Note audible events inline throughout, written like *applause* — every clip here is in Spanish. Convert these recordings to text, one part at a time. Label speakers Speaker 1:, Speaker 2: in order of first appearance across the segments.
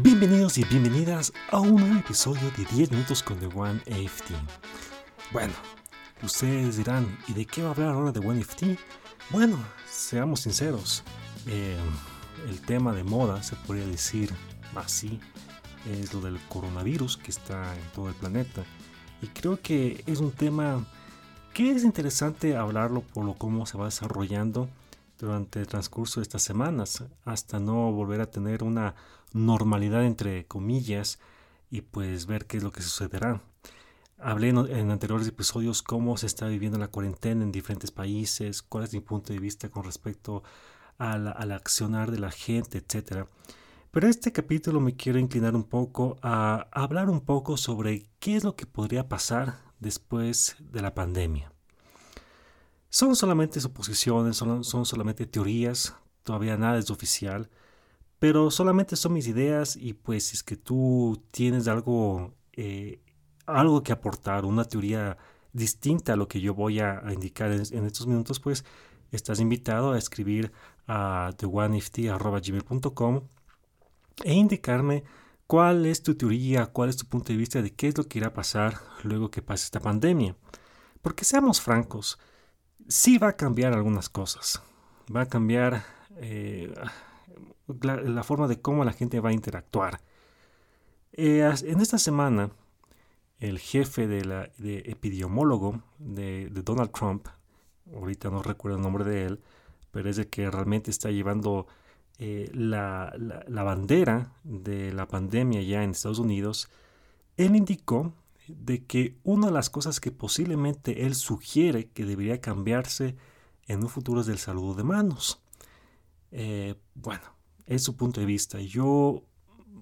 Speaker 1: Bienvenidos y bienvenidas a un nuevo episodio de 10 minutos con The One AFT. Bueno, ustedes dirán, ¿y de qué va a hablar ahora The One AFT? Bueno, seamos sinceros, eh, el tema de moda, se podría decir así, es lo del coronavirus que está en todo el planeta. Y creo que es un tema que es interesante hablarlo por lo cómo se va desarrollando durante el transcurso de estas semanas, hasta no volver a tener una normalidad entre comillas y pues ver qué es lo que sucederá. Hablé en, anteriores episodios cómo se está viviendo la cuarentena en diferentes países, cuál es mi punto de vista con respecto al, al accionar de la gente, etc. Pero este capítulo me quiero inclinar un poco a hablar un poco sobre qué es lo que podría pasar después de la pandemia. Son solamente suposiciones, son, son solamente teorías, todavía nada es oficial, pero solamente son mis ideas y pues si es que tú tienes algo, eh, algo que aportar, una teoría distinta a lo que yo voy a, indicar en, estos minutos, pues estás invitado a escribir a theonefty.gmail.com e indicarme cuál es tu teoría, cuál es tu punto de vista de qué es lo que irá a pasar luego que pase esta pandemia. Porque seamos francos, sí va a cambiar algunas cosas. Va a cambiar eh, la, forma de cómo la gente va a interactuar. Eh, en esta semana, el jefe de la de epidemiólogo de, Donald Trump, ahorita no recuerdo el nombre de él, pero es el que realmente está llevando eh, la, la, bandera de la pandemia ya en Estados Unidos, él indicó de que una de las cosas que posiblemente él sugiere que debería cambiarse en un futuro es el saludo de manos. Eh, bueno, es su punto de vista. Yo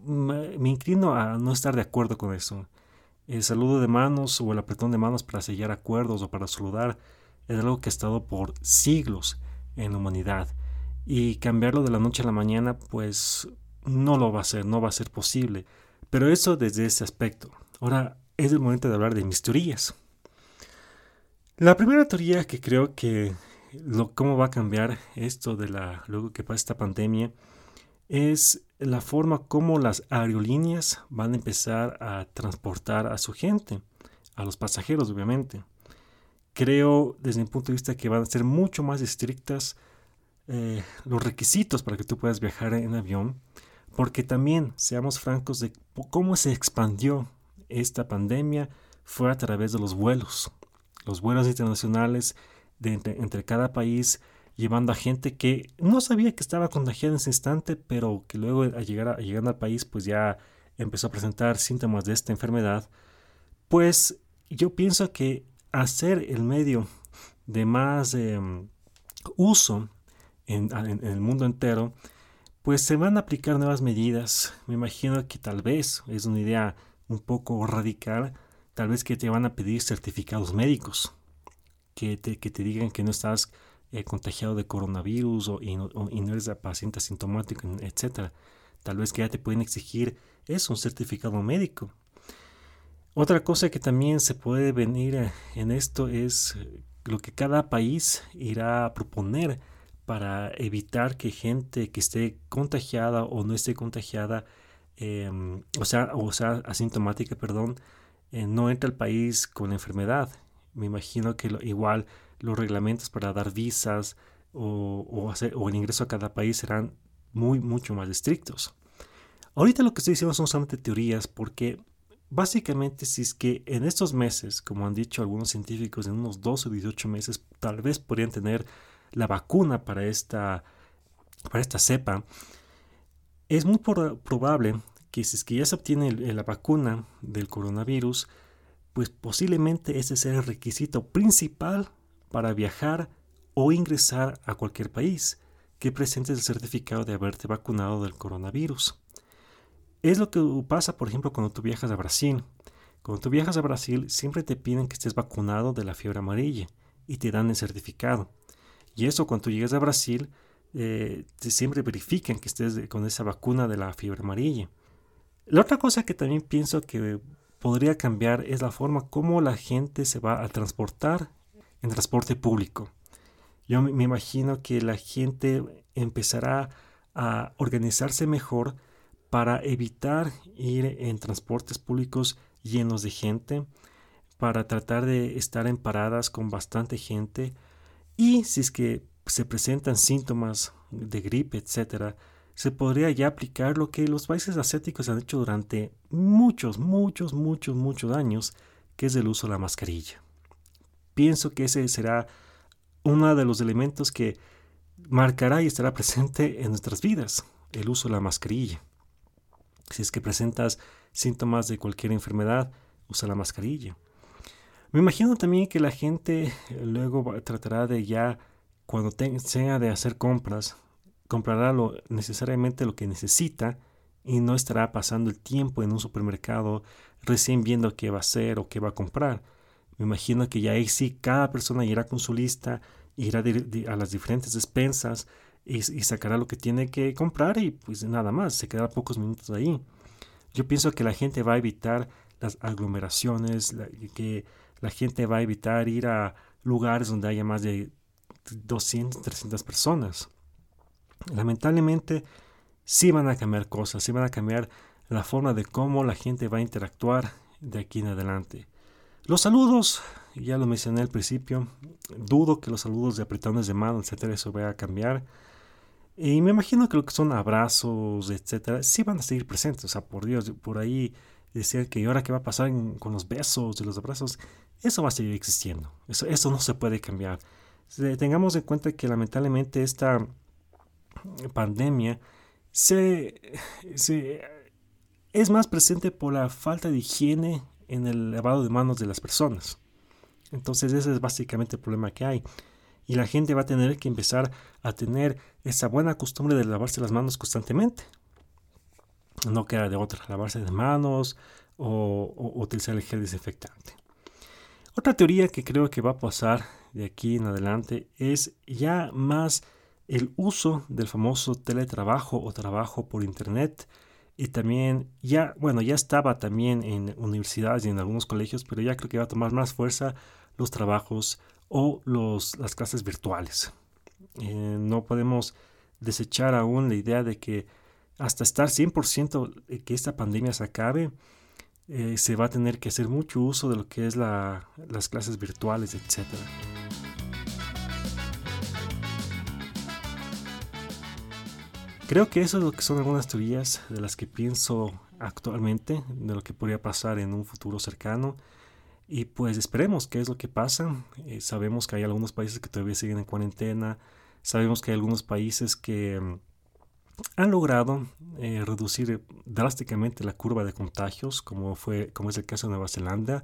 Speaker 1: me, inclino a no estar de acuerdo con eso. El saludo de manos o el apretón de manos para sellar acuerdos o para saludar es algo que ha estado por siglos en la humanidad. Y cambiarlo de la noche a la mañana, pues no lo va a ser, no va a ser posible. Pero eso desde ese aspecto. Ahora es el momento de hablar de mis teorías. La primera teoría que creo que cómo va a cambiar esto de la luego que pasa esta pandemia es la forma como las aerolíneas van a empezar a transportar a su gente, a los pasajeros obviamente. Creo desde mi punto de vista que van a ser mucho más estrictas eh, los requisitos para que tú puedas viajar en avión, porque también, seamos francos, de cómo se expandió esta pandemia fue a través de los vuelos. Los vuelos internacionales de entre, cada país llevando a gente que no sabía que estaba contagiada en ese instante, pero que luego al llegar llegando al país pues ya empezó a presentar síntomas de esta enfermedad, pues yo pienso que hacer el medio de más em, uso en, el mundo entero, pues se van a aplicar nuevas medidas. Me imagino que tal vez es una idea un poco radical, tal vez que te van a pedir certificados médicos, que te, que te digan que no estás eh, contagiado de coronavirus o y, no, eres paciente asintomático, etc. Tal vez que ya te pueden exigir eso, un certificado médico. Otra cosa que también se puede venir eh, en esto es eh, lo que cada país irá a proponer para evitar que gente que esté contagiada o no esté contagiada Em, o, sea, o sea, asintomática, perdón, eh, no entra al país con enfermedad. Me imagino que igual los reglamentos para dar visas o el ingreso a cada país serán muy, mucho más estrictos. Ahorita lo que estoy diciendo son solamente teorías porque básicamente si es que en estos meses, como han dicho algunos científicos, en unos 12 o 18 meses, tal vez podrían tener la vacuna para esta, para esta cepa, es muy probable que si es que ya se obtiene la vacuna del coronavirus, pues posiblemente ese sea el requisito principal para viajar o ingresar a cualquier país, que presentes el certificado de haberte vacunado del coronavirus. Es lo que pasa, por ejemplo, cuando tú viajas a Brasil. Cuando tú viajas a Brasil, siempre te piden que estés vacunado de la fiebre amarilla y te dan el certificado. Y eso cuando tú llegas a Brasil, eh, siempre verifiquen que estés con esa vacuna de la fiebre amarilla. La otra cosa que también pienso que podría cambiar es la forma como la gente se va a transportar en transporte público. Yo me imagino que la gente empezará a organizarse mejor para evitar ir en transportes públicos llenos de gente, para tratar de estar en paradas con bastante gente y si es que se presentan síntomas de gripe, etcétera, se podría ya aplicar lo que los países asiáticos han hecho durante muchos, muchos, muchos, muchos años, que es el uso de la mascarilla. Pienso que ese será uno de los elementos que marcará y estará *laughs* presente en nuestras vidas, el uso de la mascarilla. Si es que presentas síntomas de cualquier enfermedad, usa la mascarilla. Me imagino también que la gente luego tratará de ya, cuando tenga de hacer compras, comprará lo, necesariamente lo que necesita y no estará pasando el tiempo en un supermercado recién viendo qué va a hacer o qué va a comprar. Me imagino que ya ahí sí cada persona irá con su lista, irá a las diferentes despensas y, sacará lo que tiene que comprar y pues nada más, se quedará pocos minutos ahí. Yo pienso que la gente va a evitar las aglomeraciones, que la gente va a evitar ir a lugares donde haya más de 200, 300 personas. Lamentablemente, sí van a cambiar cosas, sí van a cambiar la forma de cómo la gente va a interactuar de aquí en adelante. Los saludos, ya lo mencioné al principio, dudo que los saludos de apretones de mano, etcétera, eso vaya a cambiar. Y me imagino que lo que son abrazos, etcétera, sí van a seguir presentes. O sea, por Dios, por ahí decían que ahora qué va a pasar con los besos y los abrazos, eso va a seguir existiendo. Eso, eso no se puede cambiar. Tengamos en cuenta que lamentablemente esta pandemia se, es más presente por la falta de higiene en el lavado de manos de las personas. Entonces ese es básicamente el problema que hay. Y la gente va a tener que empezar a tener esa buena costumbre de lavarse las manos constantemente. No queda de otra, lavarse las manos o, o utilizar el gel desinfectante. Otra teoría que creo que va a pasar de aquí en adelante es ya más el uso del famoso teletrabajo o trabajo por internet y también ya, bueno, ya estaba también en universidades y en algunos colegios, pero ya creo que va a tomar más fuerza los trabajos o los, las clases virtuales. Eh, no podemos desechar aún la idea de que hasta estar 100% que esta pandemia se acabe, eh, se va a tener que hacer mucho uso de lo que es la, las clases virtuales, etcétera. Creo que eso es lo que son algunas teorías de las que pienso actualmente, de lo que podría pasar en un futuro cercano. Y pues esperemos qué es lo que pasa. Eh, sabemos que hay algunos países que todavía siguen en cuarentena. Sabemos que hay algunos países que mm, han logrado eh, reducir drásticamente la curva de contagios, como, fue, como es el caso de Nueva Zelanda,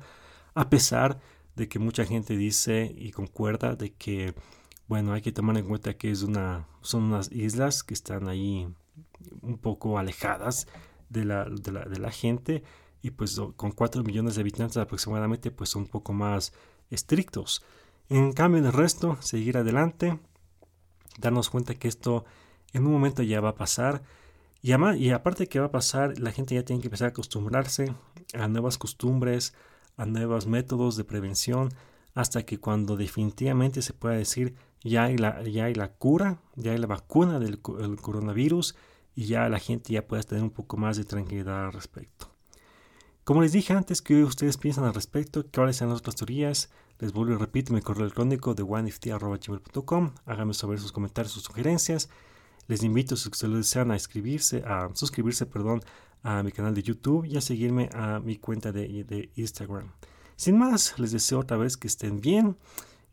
Speaker 1: a pesar de que mucha gente dice y concuerda de que bueno, hay que tomar en cuenta que es una, son unas islas que están ahí un poco alejadas de la, de la, gente y pues con 4 millones de habitantes aproximadamente pues son un poco más estrictos. En cambio en el resto, seguir adelante, darnos cuenta que esto en un momento ya va a pasar y, y aparte que va a pasar, la gente ya tiene que empezar a acostumbrarse a nuevas costumbres, a nuevos métodos de prevención, hasta que cuando definitivamente se pueda decir ya hay la, ya hay la cura, ya hay la vacuna del coronavirus y ya la gente ya puede tener un poco más de tranquilidad al respecto. Como les dije antes, que ustedes piensan al respecto, cuáles son las otras teorías, les vuelvo y repito mi correo electrónico de oneft.gmail.com, háganme saber sus comentarios, sus sugerencias. Les invito, si ustedes desean, a, escribirse, a suscribirse perdón, a mi canal de YouTube y a seguirme a mi cuenta de, de Instagram. Sin más, les deseo otra vez que estén bien.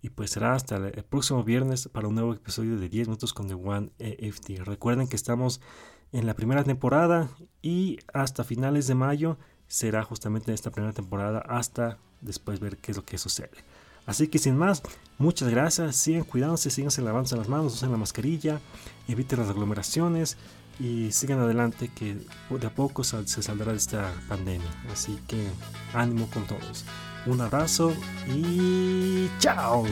Speaker 1: Y pues será hasta el próximo viernes para un nuevo episodio de 10 minutos con The One EFT. Recuerden que estamos en la primera temporada y hasta finales de mayo será justamente esta primera temporada hasta después ver qué es lo que sucede. Así que sin más, muchas gracias, sigan cuidándose, sigan lavándose las manos, usen la mascarilla, eviten las aglomeraciones y sigan adelante que de a poco se saldrá de esta pandemia. Así que ánimo con todos. Un abrazo y chao.